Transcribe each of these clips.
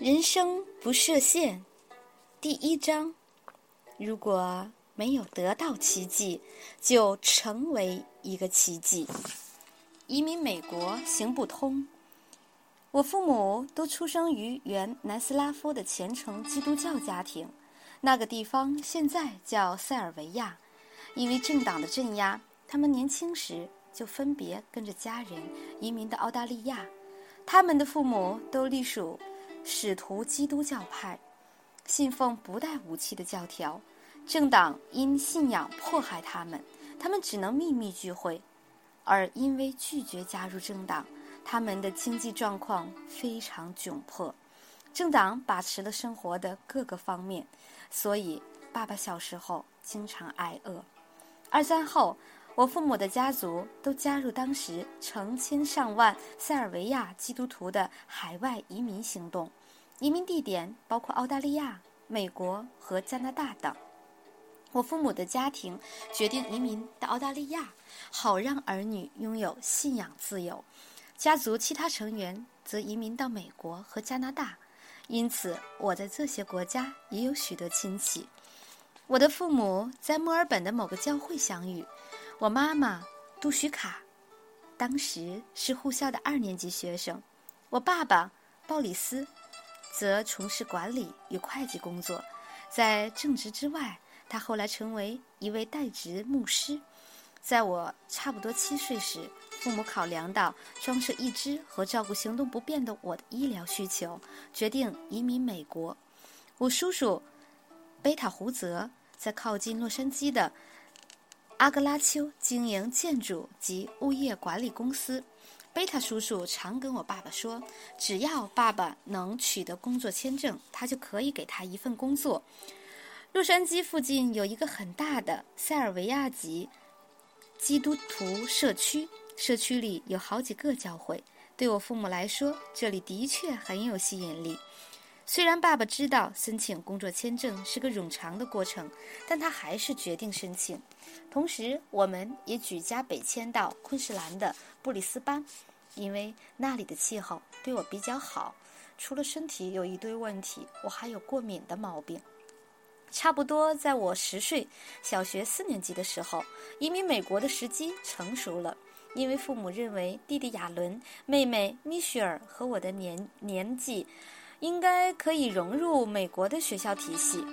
人生不设限，第一章：如果没有得到奇迹，就成为一个奇迹。移民美国行不通。我父母都出生于原南斯拉夫的虔诚基督教家庭，那个地方现在叫塞尔维亚。因为政党的镇压，他们年轻时就分别跟着家人移民到澳大利亚。他们的父母都隶属。使徒基督教派信奉不带武器的教条，政党因信仰迫害他们，他们只能秘密聚会。而因为拒绝加入政党，他们的经济状况非常窘迫。政党把持了生活的各个方面，所以爸爸小时候经常挨饿。二战后，我父母的家族都加入当时成千上万塞尔维亚基督徒的海外移民行动，移民地点包括澳大利亚、美国和加拿大等。我父母的家庭决定移民到澳大利亚，好让儿女拥有信仰自由；家族其他成员则移民到美国和加拿大。因此，我在这些国家也有许多亲戚。我的父母在墨尔本的某个教会相遇。我妈妈杜许卡，当时是护校的二年级学生。我爸爸鲍里斯，则从事管理与会计工作。在正职之外，他后来成为一位代职牧师。在我差不多七岁时，父母考量到装设义肢和照顾行动不便的我的医疗需求，决定移民美国。我叔叔贝塔胡泽在靠近洛杉矶的。阿格拉丘经营建筑及物业管理公司。贝塔叔叔常跟我爸爸说，只要爸爸能取得工作签证，他就可以给他一份工作。洛杉矶附近有一个很大的塞尔维亚籍基督徒社区，社区里有好几个教会。对我父母来说，这里的确很有吸引力。虽然爸爸知道申请工作签证是个冗长的过程，但他还是决定申请。同时，我们也举家北迁到昆士兰的布里斯班，因为那里的气候对我比较好。除了身体有一堆问题，我还有过敏的毛病。差不多在我十岁，小学四年级的时候，移民美国的时机成熟了，因为父母认为弟弟亚伦、妹妹米雪尔和我的年年纪。应该可以融入美国的学校体系。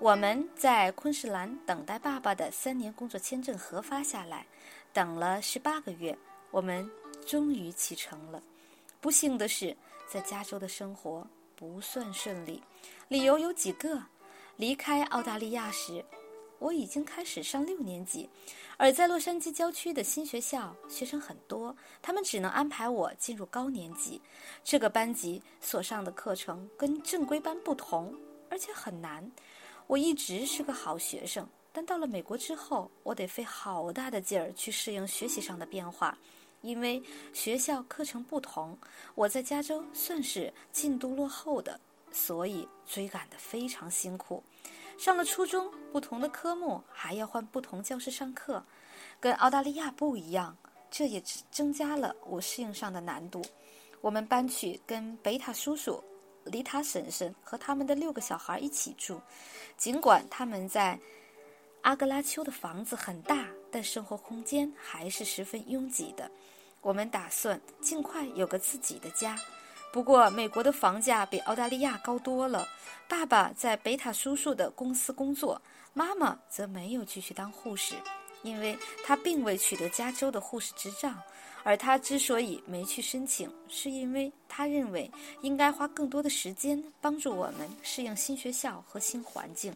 我们在昆士兰等待爸爸的三年工作签证核发下来，等了十八个月，我们终于启程了。不幸的是，在加州的生活不算顺利，理由有几个：离开澳大利亚时。我已经开始上六年级，而在洛杉矶郊区的新学校，学生很多，他们只能安排我进入高年级。这个班级所上的课程跟正规班不同，而且很难。我一直是个好学生，但到了美国之后，我得费好大的劲儿去适应学习上的变化，因为学校课程不同。我在加州算是进度落后的，所以追赶得非常辛苦。上了初中，不同的科目还要换不同教室上课，跟澳大利亚不一样，这也增加了我适应上的难度。我们搬去跟贝塔叔叔、丽塔婶婶和他们的六个小孩一起住，尽管他们在阿格拉丘的房子很大，但生活空间还是十分拥挤的。我们打算尽快有个自己的家。不过，美国的房价比澳大利亚高多了。爸爸在贝塔叔叔的公司工作，妈妈则没有继续当护士，因为她并未取得加州的护士执照。而她之所以没去申请，是因为她认为应该花更多的时间帮助我们适应新学校和新环境。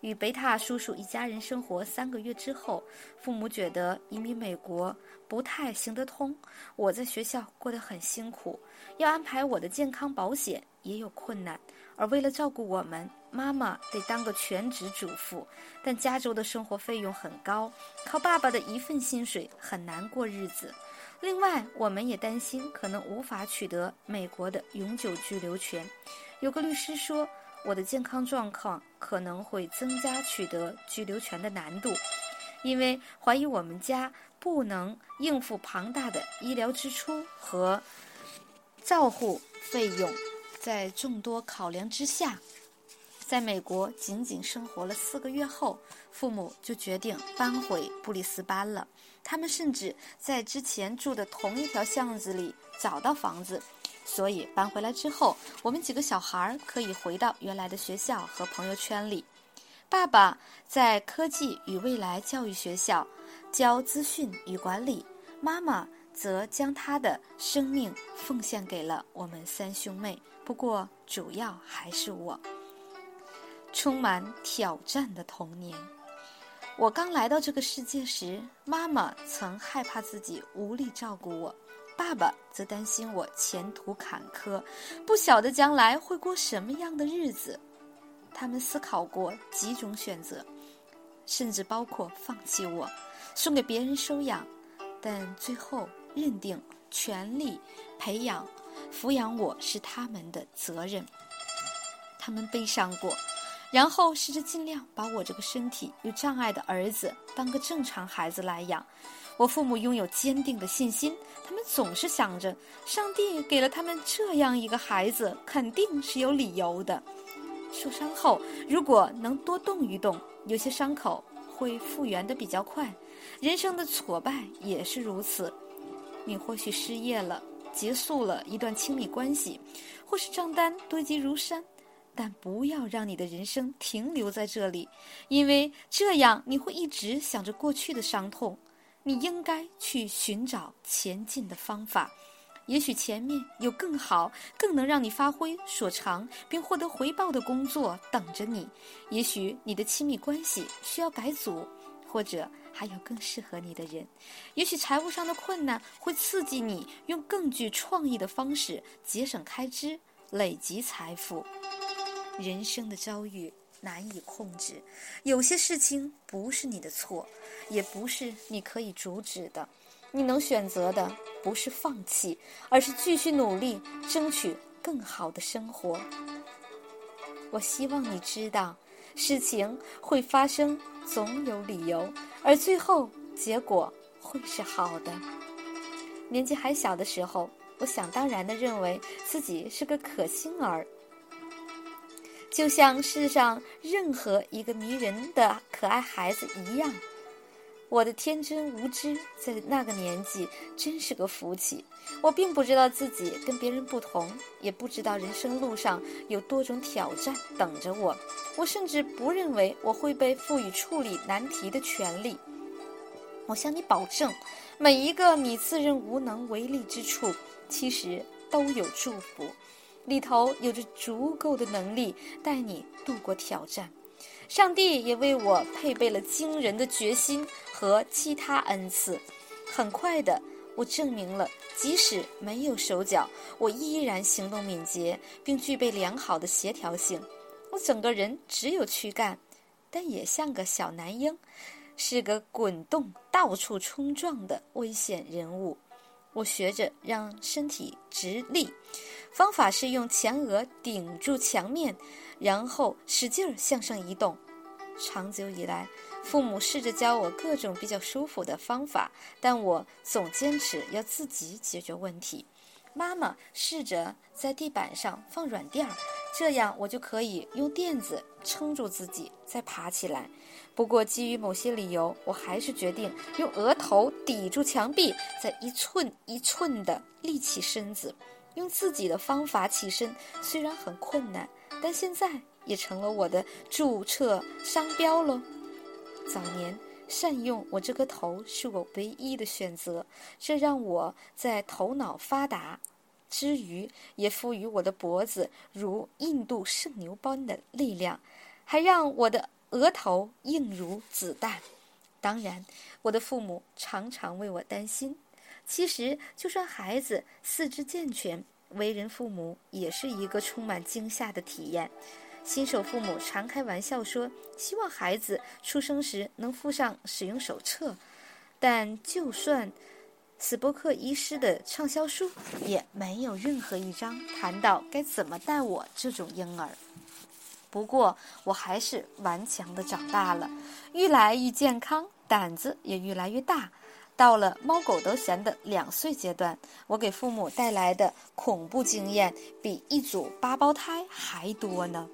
与贝塔叔叔一家人生活三个月之后，父母觉得移民美国不太行得通。我在学校过得很辛苦，要安排我的健康保险也有困难。而为了照顾我们，妈妈得当个全职主妇。但加州的生活费用很高，靠爸爸的一份薪水很难过日子。另外，我们也担心可能无法取得美国的永久居留权。有个律师说。我的健康状况可能会增加取得居留权的难度，因为怀疑我们家不能应付庞大的医疗支出和照护费用。在众多考量之下，在美国仅仅生活了四个月后，父母就决定搬回布里斯班了。他们甚至在之前住的同一条巷子里找到房子，所以搬回来之后，我们几个小孩可以回到原来的学校和朋友圈里。爸爸在科技与未来教育学校教资讯与管理，妈妈则将她的生命奉献给了我们三兄妹。不过，主要还是我。充满挑战的童年。我刚来到这个世界时，妈妈曾害怕自己无力照顾我，爸爸则担心我前途坎坷，不晓得将来会过什么样的日子。他们思考过几种选择，甚至包括放弃我，送给别人收养，但最后认定全力培养。抚养我是他们的责任，他们悲伤过，然后试着尽量把我这个身体有障碍的儿子当个正常孩子来养。我父母拥有坚定的信心，他们总是想着，上帝给了他们这样一个孩子，肯定是有理由的。受伤后，如果能多动一动，有些伤口会复原的比较快。人生的挫败也是如此，你或许失业了。结束了一段亲密关系，或是账单堆积如山，但不要让你的人生停留在这里，因为这样你会一直想着过去的伤痛。你应该去寻找前进的方法，也许前面有更好、更能让你发挥所长并获得回报的工作等着你。也许你的亲密关系需要改组，或者。还有更适合你的人，也许财务上的困难会刺激你用更具创意的方式节省开支，累积财富。人生的遭遇难以控制，有些事情不是你的错，也不是你可以阻止的。你能选择的不是放弃，而是继续努力，争取更好的生活。我希望你知道。事情会发生，总有理由，而最后结果会是好的。年纪还小的时候，我想当然的认为自己是个可心儿，就像世上任何一个迷人的可爱孩子一样。我的天真无知，在那个年纪真是个福气。我并不知道自己跟别人不同，也不知道人生路上有多种挑战等着我。我甚至不认为我会被赋予处理难题的权利。我向你保证，每一个你自认无能为力之处，其实都有祝福，里头有着足够的能力带你度过挑战。上帝也为我配备了惊人的决心和其他恩赐。很快的，我证明了，即使没有手脚，我依然行动敏捷，并具备良好的协调性。我整个人只有躯干，但也像个小男婴，是个滚动、到处冲撞的危险人物。我学着让身体直立，方法是用前额顶住墙面。然后使劲儿向上移动。长久以来，父母试着教我各种比较舒服的方法，但我总坚持要自己解决问题。妈妈试着在地板上放软垫儿，这样我就可以用垫子撑住自己再爬起来。不过，基于某些理由，我还是决定用额头抵住墙壁，再一寸一寸地立起身子，用自己的方法起身。虽然很困难。但现在也成了我的注册商标喽。早年善用我这颗头是我唯一的选择，这让我在头脑发达之余，也赋予我的脖子如印度圣牛般的力量，还让我的额头硬如子弹。当然，我的父母常常为我担心。其实，就算孩子四肢健全。为人父母也是一个充满惊吓的体验。新手父母常开玩笑说，希望孩子出生时能附上使用手册。但就算斯波克医师的畅销书，也没有任何一章谈到该怎么带我这种婴儿。不过，我还是顽强地长大了，愈来愈健康，胆子也越来越大。到了猫狗都嫌的两岁阶段，我给父母带来的恐怖经验比一组八胞胎还多呢。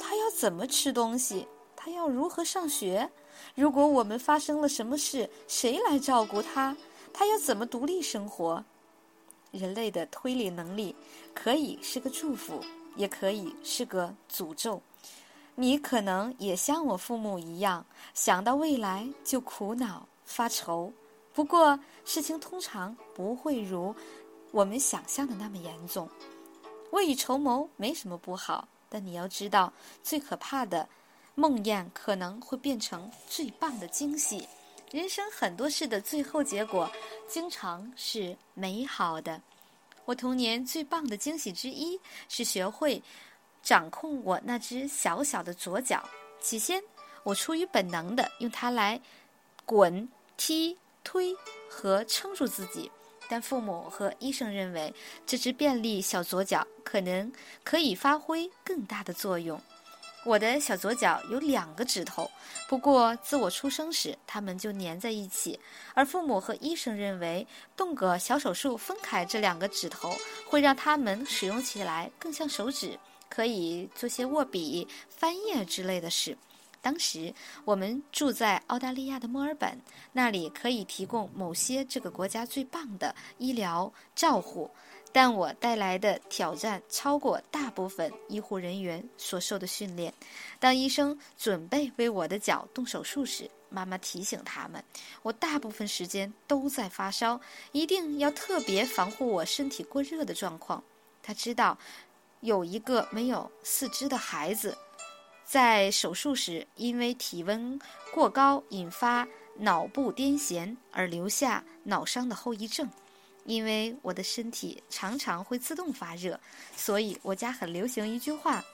他要怎么吃东西？他要如何上学？如果我们发生了什么事，谁来照顾他？他要怎么独立生活？人类的推理能力可以是个祝福，也可以是个诅咒。你可能也像我父母一样，想到未来就苦恼发愁。不过，事情通常不会如我们想象的那么严重。未雨绸缪没什么不好，但你要知道，最可怕的梦魇可能会变成最棒的惊喜。人生很多事的最后结果，经常是美好的。我童年最棒的惊喜之一是学会掌控我那只小小的左脚。起先，我出于本能的用它来滚、踢、推和撑住自己，但父母和医生认为这只便利小左脚可能可以发挥更大的作用。我的小左脚有两个指头，不过自我出生时，它们就粘在一起。而父母和医生认为，动个小手术分开这两个指头，会让它们使用起来更像手指，可以做些握笔、翻页之类的事。当时我们住在澳大利亚的墨尔本，那里可以提供某些这个国家最棒的医疗照护。但我带来的挑战超过大部分医护人员所受的训练。当医生准备为我的脚动手术时，妈妈提醒他们：“我大部分时间都在发烧，一定要特别防护我身体过热的状况。”他知道有一个没有四肢的孩子在手术时因为体温过高引发脑部癫痫而留下脑伤的后遗症。因为我的身体常常会自动发热，所以我家很流行一句话：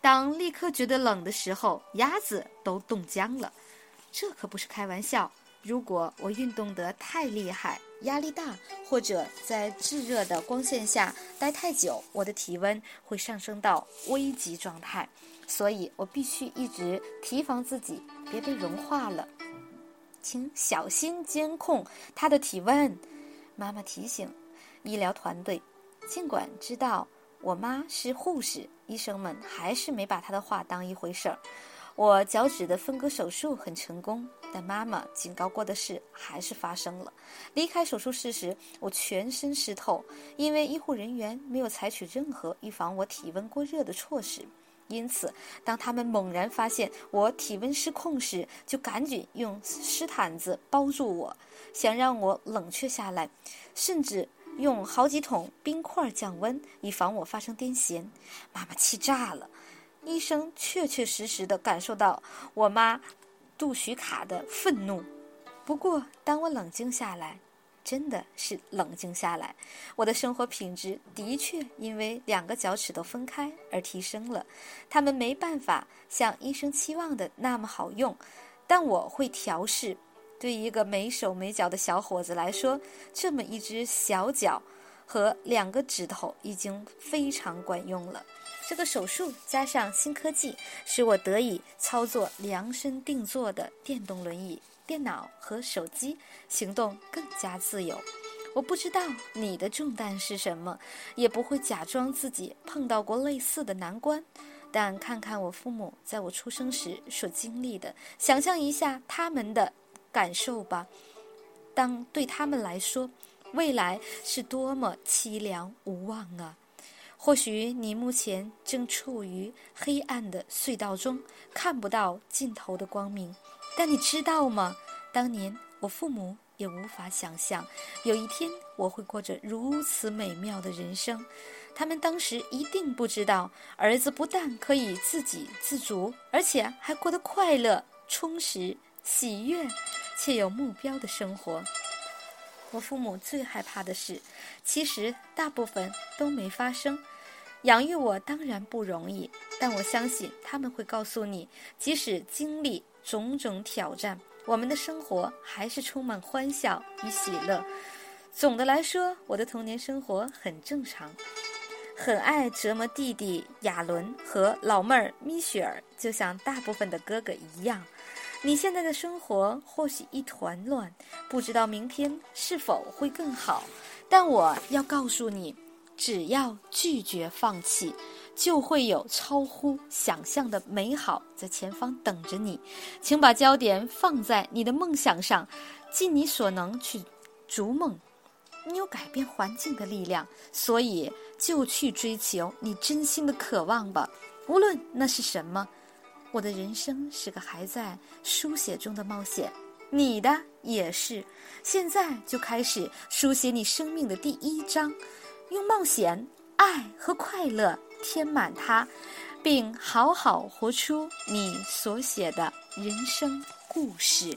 当立刻觉得冷的时候，鸭子都冻僵了。这可不是开玩笑。如果我运动得太厉害、压力大，或者在炙热的光线下待太久，我的体温会上升到危急状态。所以我必须一直提防自己别被融化了。请小心监控他的体温。妈妈提醒医疗团队，尽管知道我妈是护士，医生们还是没把她的话当一回事儿。我脚趾的分割手术很成功，但妈妈警告过的事还是发生了。离开手术室时，我全身湿透，因为医护人员没有采取任何预防我体温过热的措施。因此，当他们猛然发现我体温失控时，就赶紧用湿毯子包住我，想让我冷却下来，甚至用好几桶冰块降温，以防我发生癫痫。妈妈气炸了，医生确确实实地感受到我妈杜许卡的愤怒。不过，当我冷静下来，真的是冷静下来，我的生活品质的确因为两个脚趾头分开而提升了。他们没办法像医生期望的那么好用，但我会调试。对一个没手没脚的小伙子来说，这么一只小脚和两个指头已经非常管用了。这个手术加上新科技，使我得以操作量身定做的电动轮椅。电脑和手机行动更加自由。我不知道你的重担是什么，也不会假装自己碰到过类似的难关。但看看我父母在我出生时所经历的，想象一下他们的感受吧。当对他们来说，未来是多么凄凉无望啊！或许你目前正处于黑暗的隧道中，看不到尽头的光明。但你知道吗？当年我父母也无法想象，有一天我会过着如此美妙的人生。他们当时一定不知道，儿子不但可以自给自足，而且还过得快乐、充实、喜悦，且有目标的生活。我父母最害怕的事，其实大部分都没发生。养育我当然不容易，但我相信他们会告诉你，即使经历。种种挑战，我们的生活还是充满欢笑与喜乐。总的来说，我的童年生活很正常。很爱折磨弟弟亚伦和老妹儿米雪儿，就像大部分的哥哥一样。你现在的生活或许一团乱，不知道明天是否会更好。但我要告诉你，只要拒绝放弃，就会有超乎想象的美好在前方等着你。请把焦点放在你的梦想上，尽你所能去逐梦。你有改变环境的力量，所以就去追求你真心的渴望吧，无论那是什么。我的人生是个还在书写中的冒险。你的也是，现在就开始书写你生命的第一章，用冒险、爱和快乐填满它，并好好活出你所写的人生故事。